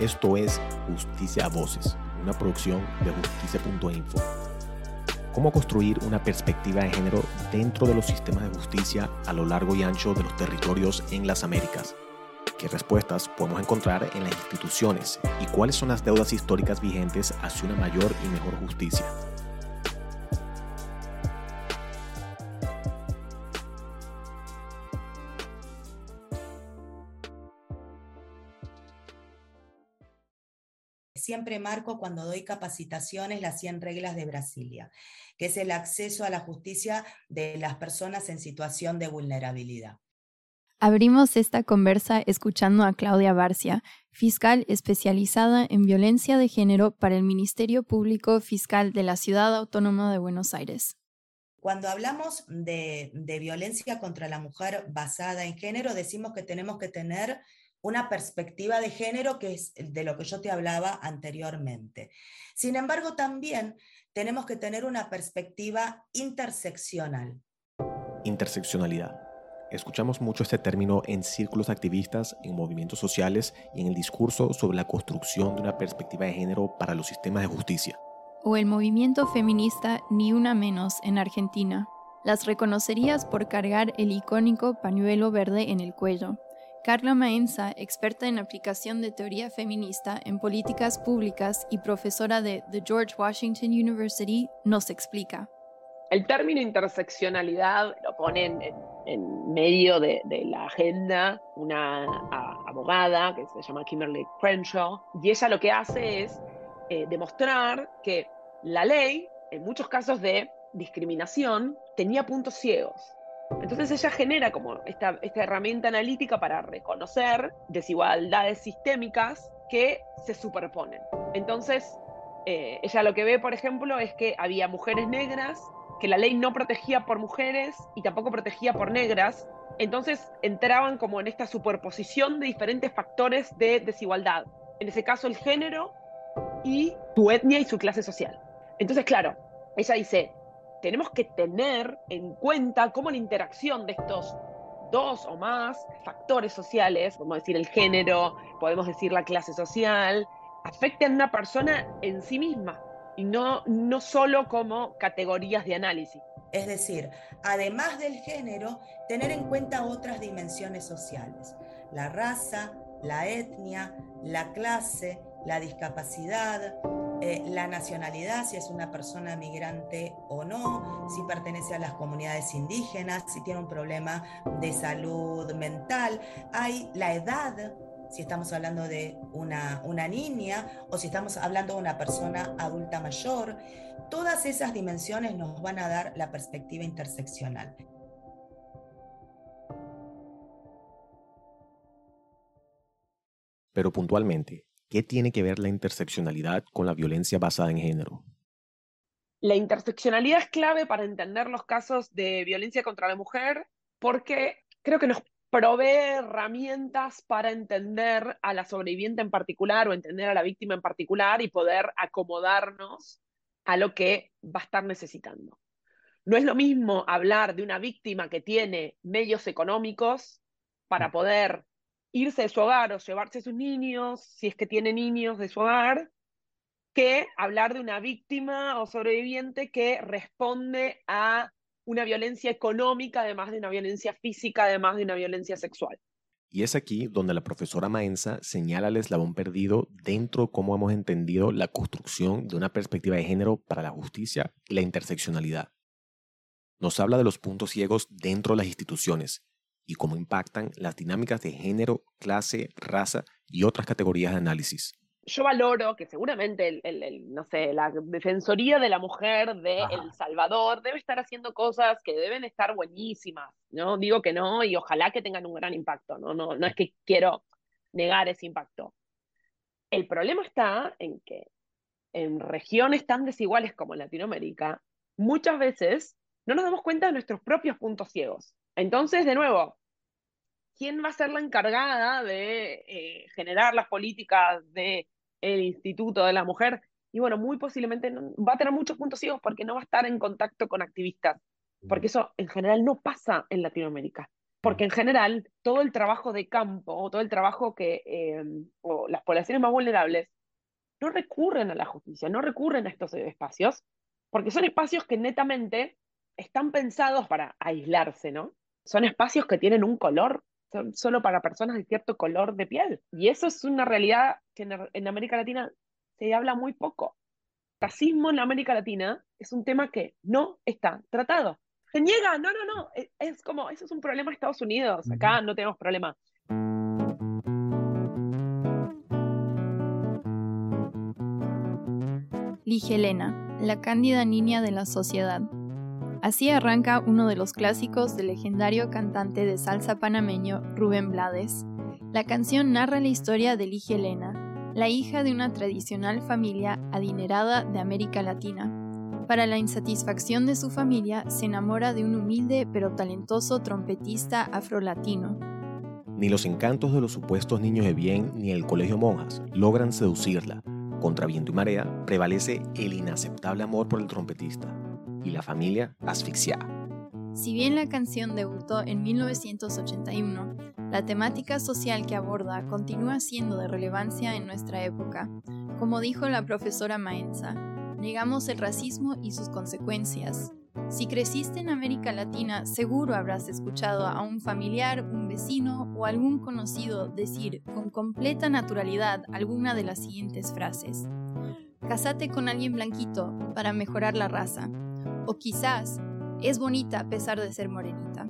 Esto es Justicia a Voces, una producción de justicia.info. ¿Cómo construir una perspectiva de género dentro de los sistemas de justicia a lo largo y ancho de los territorios en las Américas? ¿Qué respuestas podemos encontrar en las instituciones? ¿Y cuáles son las deudas históricas vigentes hacia una mayor y mejor justicia? Siempre marco cuando doy capacitaciones las 100 reglas de Brasilia, que es el acceso a la justicia de las personas en situación de vulnerabilidad. Abrimos esta conversa escuchando a Claudia Barcia, fiscal especializada en violencia de género para el Ministerio Público Fiscal de la Ciudad Autónoma de Buenos Aires. Cuando hablamos de, de, violencia contra la mujer basada en género, decimos que tenemos que tener una perspectiva de género que es de lo que yo te hablaba anteriormente. Sin embargo, también tenemos que tener una perspectiva interseccional. Interseccionalidad. Escuchamos mucho este término en círculos activistas, en movimientos sociales y en el discurso sobre la construcción de una perspectiva de género para los sistemas de justicia. O el movimiento feminista Ni Una Menos en Argentina. Las reconocerías por cargar el icónico pañuelo verde en el cuello, Carla Maenza, experta en aplicación de teoría feminista en políticas públicas y profesora de The George Washington University, nos explica. El término interseccionalidad lo pone en, medio de, la agenda una abogada que se llama Kimberly Crenshaw, y ella lo que hace es eh, demostrar que la ley, en muchos casos de discriminación, tenía puntos ciegos entonces ella genera como esta, herramienta analítica para reconocer desigualdades sistémicas que se superponen. Entonces, eh, ella lo que ve, por ejemplo, es que había mujeres negras, que la ley no protegía por mujeres y tampoco protegía por negras. Entonces entraban como en esta superposición de diferentes factores de desigualdad. En ese caso, el género y su etnia y su clase social. Entonces, claro, ella dice, tenemos que tener en cuenta cómo la interacción de estos dos o más factores sociales, podemos decir el género, podemos decir la clase social, afecten a una persona en sí misma y no, no solo como categorías de análisis. Es decir, además del género, tener en cuenta otras dimensiones sociales, la raza, la etnia, la clase, la discapacidad, eh, la nacionalidad, si es una persona migrante o no, si pertenece a las comunidades indígenas, si tiene un problema de salud mental, hay la edad, si estamos hablando de una, una niña o si estamos hablando de una persona adulta mayor, todas esas dimensiones nos van a dar la perspectiva interseccional. Pero puntualmente, ¿Qué tiene que ver la interseccionalidad con la violencia basada en género? La interseccionalidad es clave para entender los casos de violencia contra la mujer porque creo que nos provee herramientas para entender a la sobreviviente en particular o entender a la víctima en particular y poder acomodarnos a lo que va a estar necesitando. No es lo mismo hablar de una víctima que tiene medios económicos para mm. poder irse de su hogar o llevarse a sus niños, si es que tiene niños de su hogar, que hablar de una víctima o sobreviviente que responde a una violencia económica, además de una violencia física, además de una violencia sexual. Y es aquí donde la profesora Maenza señala el eslabón perdido dentro de cómo hemos entendido la construcción de una perspectiva de género para la justicia y la interseccionalidad. Nos habla de los puntos ciegos dentro de las instituciones y cómo impactan las dinámicas de género, clase, raza y otras categorías de análisis. Yo valoro que seguramente el, no sé, la Defensoría de la Mujer de El Salvador debe estar haciendo cosas que deben estar buenísimas, ¿no? Digo que no y ojalá que tengan un gran impacto, ¿no? No, no es que quiero negar ese impacto. El problema está en que en regiones tan desiguales como Latinoamérica, muchas veces no nos damos cuenta de nuestros propios puntos ciegos. Entonces, de nuevo, ¿quién va a ser la encargada de eh, generar las políticas del Instituto de la Mujer? Y bueno, muy posiblemente va a tener muchos puntos ciegos porque no va a estar en contacto con activistas, porque eso en general no pasa en Latinoamérica. porque en general todo el trabajo de campo o todo el trabajo que eh, o las poblaciones más vulnerables no recurren a la justicia, no recurren a estos espacios, porque son espacios que netamente están pensados para aislarse, ¿no? Son espacios que tienen un color, son solo para personas de cierto color de piel. Y eso es una realidad que en, América Latina se habla muy poco. Racismo en América Latina es un tema que no está tratado. Se niega, no, no, no. Es, es como, eso es un problema de Estados Unidos. Acá no tenemos problema. Helena, la cándida niña de la sociedad. Así arranca uno de los clásicos del legendario cantante de salsa panameño Rubén Blades. La canción narra la historia de Lige Helena, la hija de una tradicional familia adinerada de América Latina. Para la insatisfacción de su familia, se enamora de un humilde pero talentoso trompetista afrolatino. Ni los encantos de los supuestos niños de bien ni el colegio monjas logran seducirla, contra viento y marea, prevalece el inaceptable amor por el trompetista y la familia asfixiada. Si bien la canción debutó en 1981, la temática social que aborda continúa siendo de relevancia en nuestra época. Como dijo la profesora Maenza, negamos el racismo y sus consecuencias, si creciste en América Latina, seguro habrás escuchado a un familiar, un vecino o algún conocido decir con completa naturalidad alguna de las siguientes frases. Casate con alguien blanquito para mejorar la raza. O quizás, es bonita a pesar de ser morenita.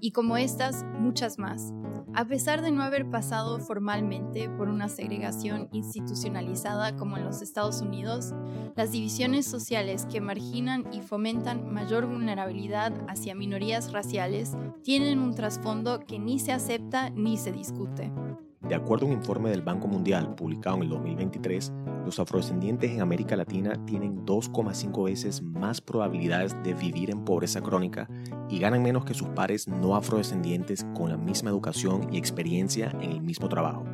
Y como estas, muchas más. A pesar de no haber pasado formalmente por una segregación institucionalizada como en los Estados Unidos, las divisiones sociales que marginan y fomentan mayor vulnerabilidad hacia minorías raciales tienen un trasfondo que ni se acepta ni se discute. De acuerdo a un informe del Banco Mundial publicado en el 2023, los afrodescendientes en América Latina tienen 2,5 veces más probabilidades de vivir en pobreza crónica y ganan menos que sus pares no afrodescendientes con la misma educación y experiencia en el mismo trabajo.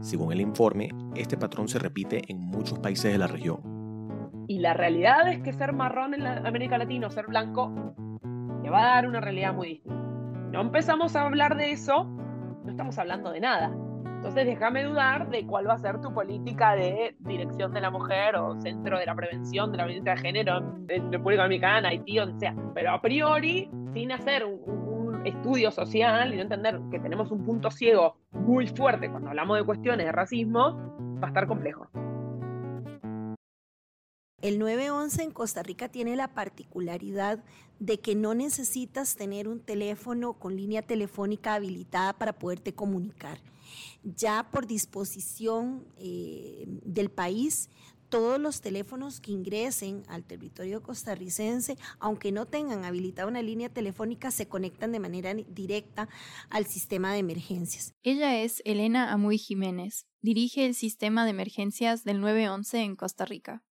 Según el informe, este patrón se repite en muchos países de la región. Y la realidad es que ser marrón en América Latina o ser blanco te va a dar una realidad muy distinta. No empezamos a hablar de eso, no estamos hablando de nada. Entonces déjame dudar de cuál va a ser tu política de dirección de la mujer o centro de la prevención de la violencia de género en República Dominicana, Haití, donde sea. Pero a priori, sin hacer un, estudio social y no entender que tenemos un punto ciego muy fuerte cuando hablamos de cuestiones de racismo, va a estar complejo. El 911 en Costa Rica tiene la particularidad de que no necesitas tener un teléfono con línea telefónica habilitada para poderte comunicar ya por disposición eh, del país, todos los teléfonos que ingresen al territorio costarricense, aunque no tengan habilitada una línea telefónica, se conectan de manera directa al sistema de emergencias. Ella es Elena Amuy Jiménez, dirige el sistema de emergencias del 911 en Costa Rica.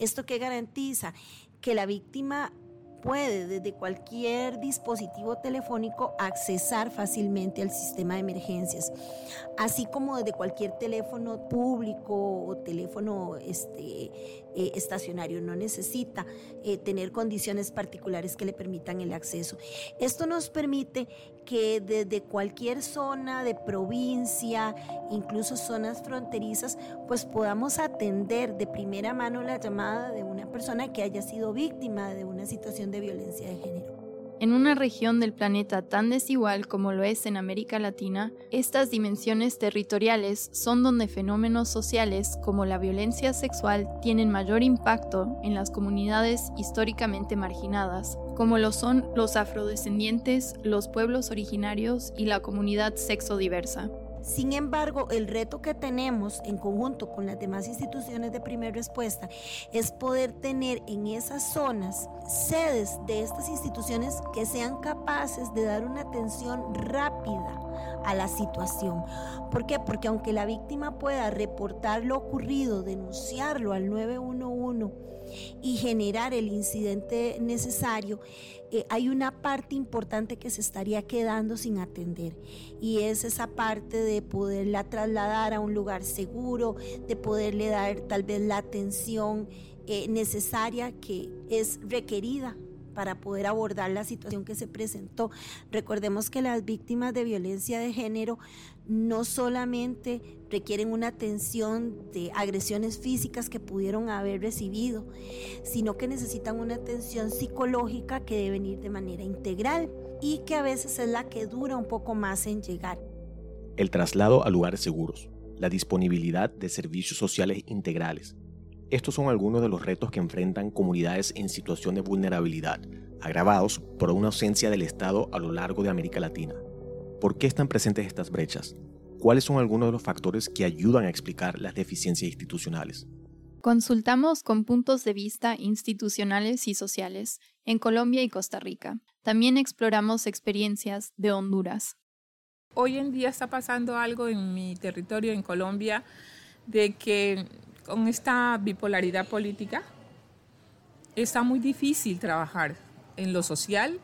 ¿Esto qué garantiza? Que la víctima puede desde cualquier dispositivo telefónico accesar fácilmente al sistema de emergencias, así como desde cualquier teléfono público o teléfono este, eh, estacionario. No necesita eh, tener condiciones particulares que le permitan el acceso. Esto nos permite que desde cualquier zona de provincia, incluso zonas fronterizas, pues podamos atender de primera mano la llamada de una persona que haya sido víctima de una situación de violencia de género. En una región del planeta tan desigual como lo es en América Latina, estas dimensiones territoriales son donde fenómenos sociales como la violencia sexual tienen mayor impacto en las comunidades históricamente marginadas, como lo son los afrodescendientes, los pueblos originarios y la comunidad sexodiversa. Sin embargo, el reto que tenemos en conjunto con las demás instituciones de primera respuesta es poder tener en esas zonas sedes de estas instituciones que sean capaces de dar una atención rápida a la situación. ¿Por qué? Porque aunque la víctima pueda reportar lo ocurrido, denunciarlo al 911 y generar el incidente necesario, eh, hay una parte importante que se estaría quedando sin atender y es esa parte de poderla trasladar a un lugar seguro, de poderle dar tal vez la atención eh, necesaria que es requerida para poder abordar la situación que se presentó. Recordemos que las víctimas de violencia de género no solamente requieren una atención de agresiones físicas que pudieron haber recibido, sino que necesitan una atención psicológica que debe ir de manera integral y que a veces es la que dura un poco más en llegar. El traslado a lugares seguros, la disponibilidad de servicios sociales integrales, estos son algunos de los retos que enfrentan comunidades en situación de vulnerabilidad, agravados por una ausencia del Estado a lo largo de América Latina. ¿Por qué están presentes estas brechas? ¿Cuáles son algunos de los factores que ayudan a explicar las deficiencias institucionales? Consultamos con puntos de vista institucionales y sociales en Colombia y Costa Rica. También exploramos experiencias de Honduras. Hoy en día está pasando algo en mi territorio, en Colombia, de que con esta bipolaridad política está muy difícil trabajar en lo social,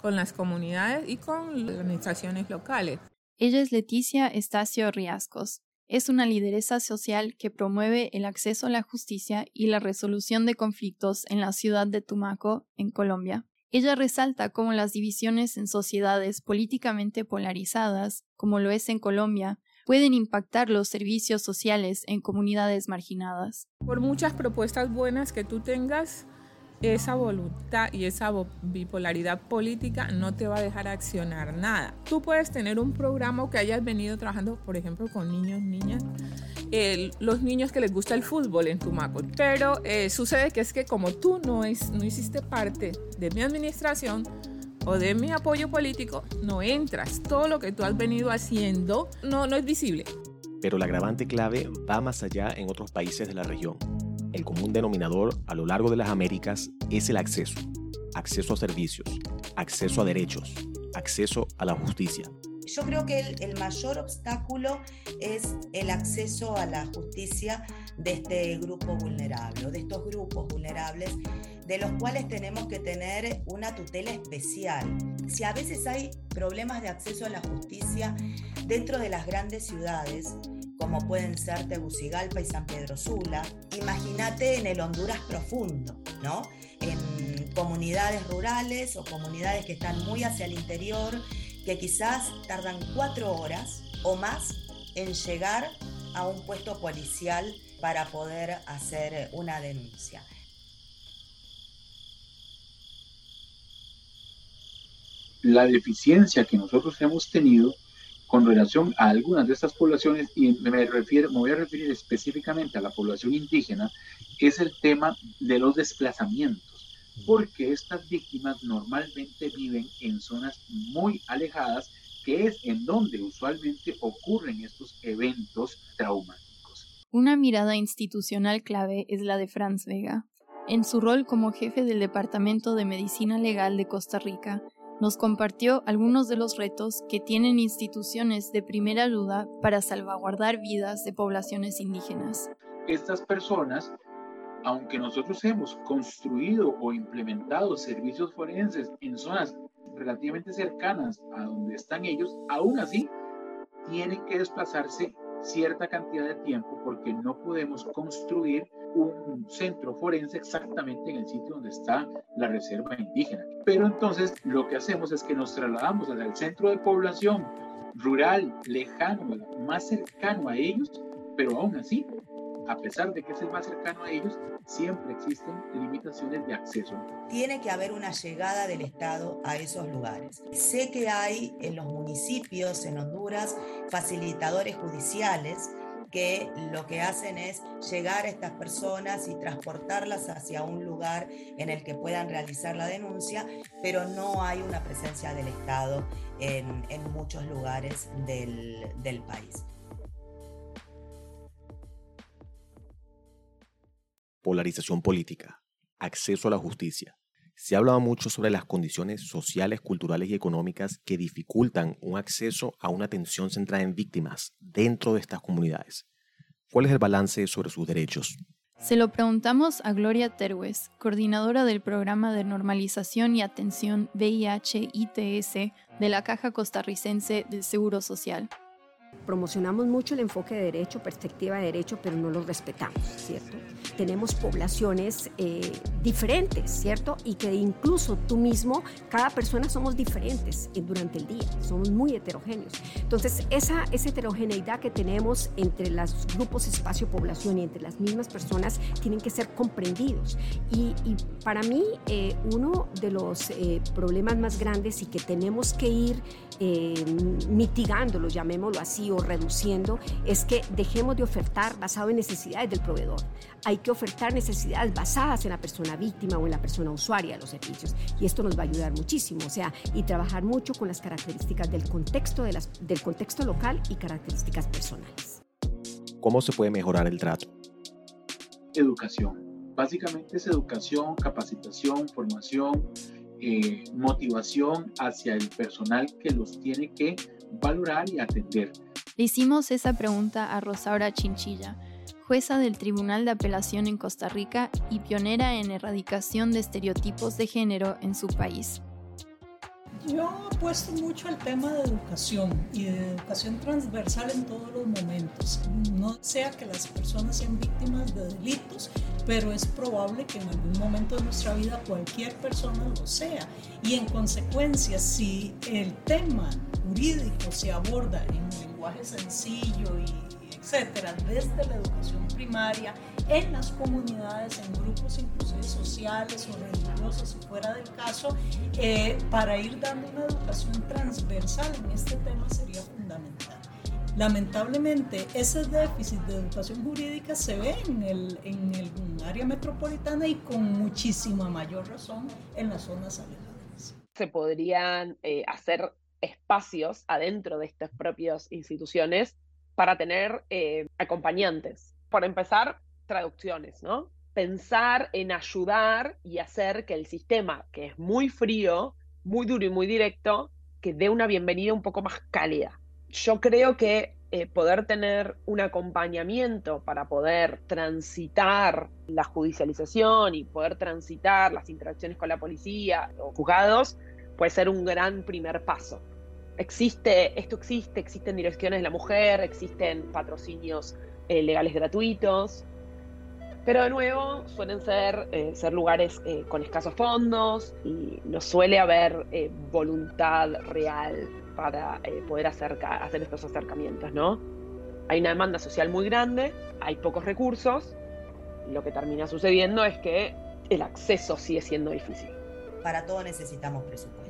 con las comunidades y con las administraciones locales. Ella es Leticia Estacio Riascos. Es una lideresa social que promueve el acceso a la justicia y la resolución de conflictos en la ciudad de Tumaco, en Colombia. Ella resalta cómo las divisiones en sociedades políticamente polarizadas, como lo es en Colombia, pueden impactar los servicios sociales en comunidades marginadas. Por muchas propuestas buenas que tú tengas, esa voluntad y esa bipolaridad política no te va a dejar accionar nada. Tú puedes tener un programa que hayas venido trabajando, por ejemplo, con niños, niñas, los niños que les gusta el fútbol en Tumaco, pero eh, sucede que es que como tú no, es, no hiciste parte de mi administración, o de mi apoyo político, no entras. Todo lo que tú has venido haciendo no, no es visible. Pero la agravante clave va más allá en otros países de la región. El común denominador a lo largo de las Américas es el acceso. Acceso a servicios, acceso a derechos, acceso a la justicia. Yo creo que el, mayor obstáculo es el acceso a la justicia de este grupo vulnerable, de estos grupos vulnerables, de los cuales tenemos que tener una tutela especial. Si a veces hay problemas de acceso a la justicia dentro de las grandes ciudades, como pueden ser Tegucigalpa y San Pedro Sula, imagínate en el Honduras profundo, ¿no? En comunidades rurales o comunidades que están muy hacia el interior que quizás tardan cuatro horas o más en llegar a un puesto policial para poder hacer una denuncia. La deficiencia que nosotros hemos tenido con relación a algunas de estas poblaciones, y me, refiero, me voy a referir específicamente a la población indígena, es el tema de los desplazamientos porque estas víctimas normalmente viven en zonas muy alejadas, que es en donde usualmente ocurren estos eventos traumáticos. Una mirada institucional clave es la de Franz Vega. En su rol como jefe del Departamento de Medicina Legal de Costa Rica, nos compartió algunos de los retos que tienen instituciones de primera ayuda para salvaguardar vidas de poblaciones indígenas. Estas personas aunque nosotros hemos construido o implementado servicios forenses en zonas relativamente cercanas a donde están ellos, aún así tienen que desplazarse cierta cantidad de tiempo porque no podemos construir un centro forense exactamente en el sitio donde está la reserva indígena. Pero entonces lo que hacemos es que nos trasladamos hacia el centro de población rural, lejano, más cercano a ellos, pero aún así a pesar de que es el más cercano a ellos, siempre existen limitaciones de acceso. Tiene que haber una llegada del Estado a esos lugares. Sé que hay en los municipios en Honduras facilitadores judiciales que lo que hacen es llegar a estas personas y transportarlas hacia un lugar en el que puedan realizar la denuncia, pero no hay una presencia del Estado en, muchos lugares del país. Polarización política, acceso a la justicia. Se ha hablado mucho sobre las condiciones sociales, culturales y económicas que dificultan un acceso a una atención centrada en víctimas dentro de estas comunidades. ¿Cuál es el balance sobre sus derechos? Se lo preguntamos a Gloria Terwes, coordinadora del programa de normalización y atención VIH-ITS de la Caja Costarricense del Seguro Social. Promocionamos mucho el enfoque de derecho, perspectiva de derecho, pero no lo respetamos, ¿cierto? Tenemos poblaciones eh, diferentes, ¿cierto? Y que incluso tú mismo, cada persona somos diferentes durante el día, somos muy heterogéneos. Entonces, esa, esa heterogeneidad que tenemos entre los grupos espacio-población y entre las mismas personas tienen que ser comprendidos. Y, para mí, eh, uno de los eh, problemas más grandes y que tenemos que ir eh, mitigándolo, llamémoslo así, o reduciendo, es que dejemos de ofertar basado en necesidades del proveedor. Hay que ofertar necesidades basadas en la persona víctima o en la persona usuaria de los servicios. Y esto nos va a ayudar muchísimo, o sea, y trabajar mucho con las características del contexto, de las, del contexto local y características personales. ¿Cómo se puede mejorar el trato? Educación. Básicamente es educación, capacitación, formación, eh, motivación hacia el personal que los tiene que valorar y atender. Le hicimos esa pregunta a Rosaura Chinchilla, jueza del Tribunal de Apelación en Costa Rica y pionera en erradicación de estereotipos de género en su país. Yo apuesto mucho al tema de educación y de educación transversal en todos los momentos. No sea que las personas sean víctimas de delitos, pero es probable que en algún momento de nuestra vida cualquier persona lo sea. Y en consecuencia, si el tema jurídico se aborda en un lenguaje sencillo y etcétera, desde la educación primaria, en las comunidades, en grupos inclusive sociales o religiosos, si fuera del caso, eh, para ir dando una educación transversal en este tema sería fundamental. Lamentablemente, ese déficit de educación jurídica se ve en el, en el área metropolitana y con muchísima mayor razón en las zonas alejadas. Se podrían eh, hacer espacios adentro de estas propias instituciones para tener eh, acompañantes. Por empezar, traducciones, ¿no? Pensar en ayudar y hacer que el sistema, que es muy frío, muy duro y muy directo, que dé una bienvenida un poco más cálida. Yo creo que eh, poder tener un acompañamiento para poder transitar la judicialización y poder transitar las interacciones con la policía o juzgados puede ser un gran primer paso existe, esto existe, existen direcciones de la mujer, existen patrocinios eh, legales gratuitos, pero de nuevo suelen ser, eh, ser lugares eh, con escasos fondos y no suele haber voluntad real para poder acercar, hacer estos acercamientos, ¿no? Hay una demanda social muy grande, hay pocos recursos, y lo que termina sucediendo es que el acceso sigue siendo difícil. Para todo necesitamos presupuesto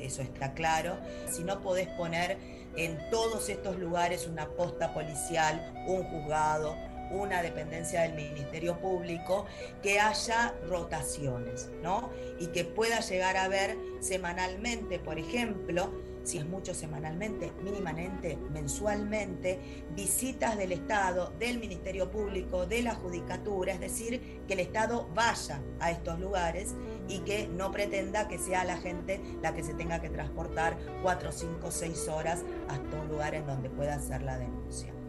eso está claro. Si no podés poner en todos estos lugares una posta policial, un juzgado, una dependencia del Ministerio Público, que haya rotaciones, ¿no? Y que pueda llegar a ver semanalmente, por ejemplo, si es mucho semanalmente, mínimamente, mensualmente, visitas del Estado, del Ministerio Público, de la Judicatura, es decir, que el Estado vaya a estos lugares y que no pretenda que sea la gente la que se tenga que transportar cuatro, cinco, seis horas hasta un lugar en donde pueda hacer la denuncia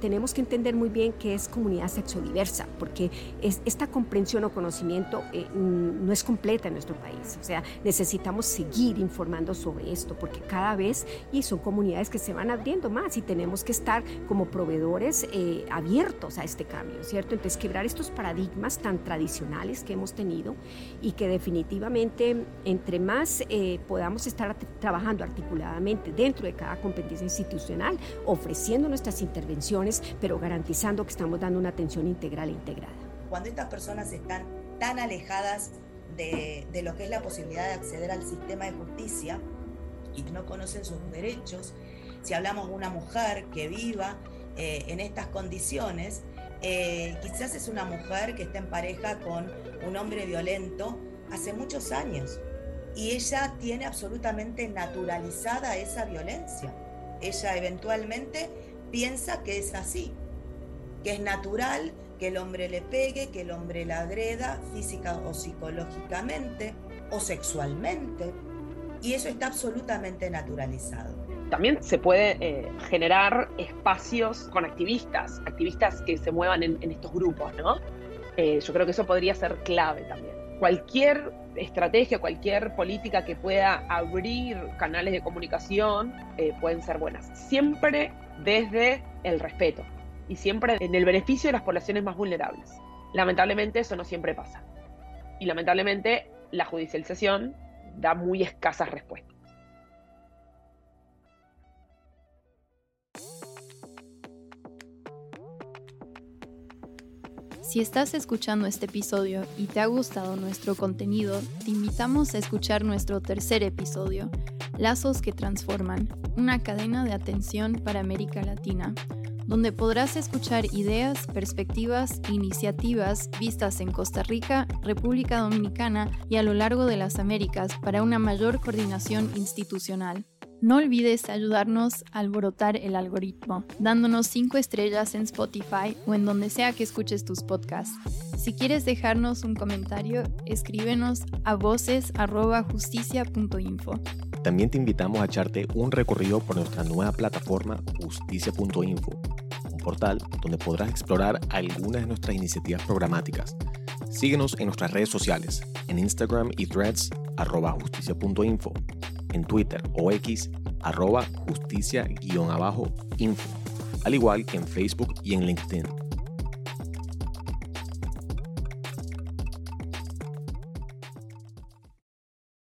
tenemos que entender muy bien qué es comunidad sexodiversa, porque es, esta comprensión o conocimiento eh, no es completa en nuestro país. O sea, necesitamos seguir informando sobre esto, porque cada vez y son comunidades que se van abriendo más y tenemos que estar como proveedores eh, abiertos a este cambio, ¿cierto? Entonces, quebrar estos paradigmas tan tradicionales que hemos tenido y que definitivamente entre más eh, podamos estar trabajando articuladamente dentro de cada competencia institucional, ofreciendo nuestras intervenciones, pero garantizando que estamos dando una atención integral e integrada. Cuando estas personas están tan alejadas de, lo que es la posibilidad de acceder al sistema de justicia y no conocen sus derechos, si hablamos de una mujer que viva eh, en estas condiciones, eh, quizás es una mujer que está en pareja con un hombre violento hace muchos años y ella tiene absolutamente naturalizada esa violencia. Ella eventualmente piensa que es así, que es natural que el hombre le pegue, que el hombre la agreda física o psicológicamente o sexualmente. Y eso está absolutamente naturalizado. También se puede eh, generar espacios con activistas, activistas que se muevan en, estos grupos, ¿no? Eh, yo creo que eso podría ser clave también. Cualquier estrategia, cualquier política que pueda abrir canales de comunicación eh, pueden ser buenas. Siempre desde el respeto y siempre en el beneficio de las poblaciones más vulnerables. Lamentablemente eso no siempre pasa. Y lamentablemente la judicialización da muy escasas respuestas. Si estás escuchando este episodio y te ha gustado nuestro contenido, te invitamos a escuchar nuestro tercer episodio, Lazos que Transforman, una cadena de atención para América Latina, donde podrás escuchar ideas, perspectivas iniciativas vistas en Costa Rica, República Dominicana y a lo largo de las Américas para una mayor coordinación institucional. No olvides ayudarnos a alborotar el algoritmo, dándonos 5 estrellas en Spotify o en donde sea que escuches tus podcasts. Si quieres dejarnos un comentario, escríbenos a voces.justicia.info. También te invitamos a echarte un recorrido por nuestra nueva plataforma justicia.info, un portal donde podrás explorar algunas de nuestras iniciativas programáticas. Síguenos en nuestras redes sociales, en Instagram y threads arroba justicia.info en Twitter o X arroba justicia-info, al igual que en Facebook y en LinkedIn.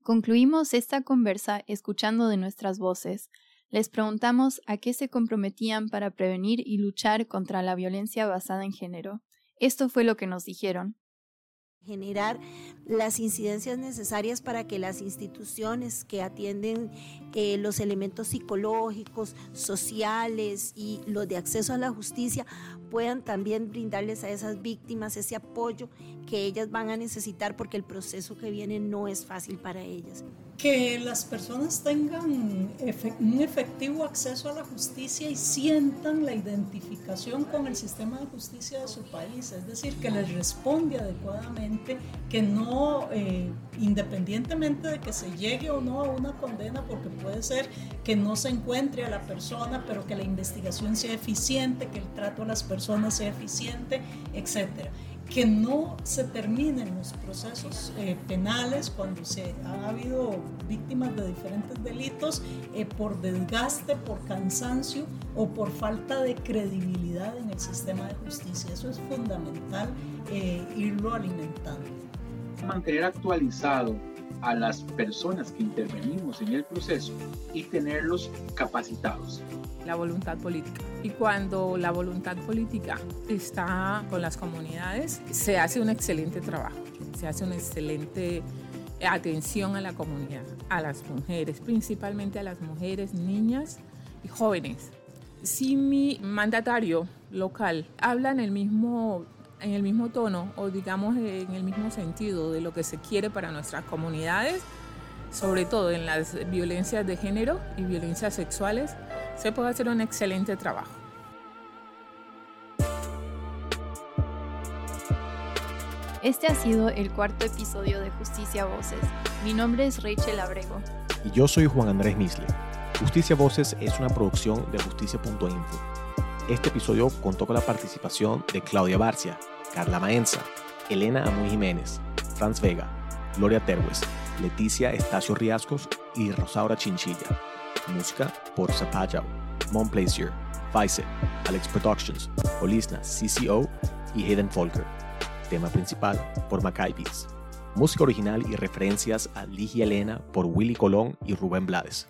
Concluimos esta conversa escuchando de nuestras voces. Les preguntamos a qué se comprometían para prevenir y luchar contra la violencia basada en género. Esto fue lo que nos dijeron generar las incidencias necesarias para que las instituciones que atienden eh, los elementos psicológicos, sociales y los de acceso a la justicia puedan también brindarles a esas víctimas ese apoyo que ellas van a necesitar porque el proceso que viene no es fácil para ellas. Que las personas tengan un efectivo acceso a la justicia y sientan la identificación con el sistema de justicia de su país, es decir, que les responde adecuadamente, que no, eh, independientemente de que se llegue o no a una condena, porque puede ser que no se encuentre a la persona, pero que la investigación sea eficiente, que el trato a las personas sea eficiente, etcétera que no se terminen los procesos eh, penales cuando se ha habido víctimas de diferentes delitos eh, por desgaste, por cansancio o por falta de credibilidad en el sistema de justicia. Eso es fundamental eh, irlo alimentando. Mantener actualizado a las personas que intervenimos en el proceso y tenerlos capacitados. La voluntad política. Y cuando la voluntad política está con las comunidades, se hace un excelente trabajo, se hace una excelente atención a la comunidad, a las mujeres, principalmente a las mujeres, niñas y jóvenes. Si mi mandatario local habla en el mismo en el mismo tono o digamos en el mismo sentido de lo que se quiere para nuestras comunidades, sobre todo en las violencias de género y violencias sexuales, se puede hacer un excelente trabajo. Este ha sido el cuarto episodio de Justicia Voces. Mi nombre es Rachel Abrego. Y yo soy Juan Andrés Misle. Justicia Voces es una producción de justicia.info este episodio contó con la participación de Claudia Barcia, Carla Maenza, Elena Amuy Jiménez, Franz Vega, Gloria Terwes, Leticia Estacio Riascos y Rosaura Chinchilla. Música por Zapajao, Mon Plaisir, Vice, Alex Productions, Olisna, CCO y Hayden Folker. Tema principal por Macay Música original y referencias a Ligia Elena por Willy Colón y Rubén Blades.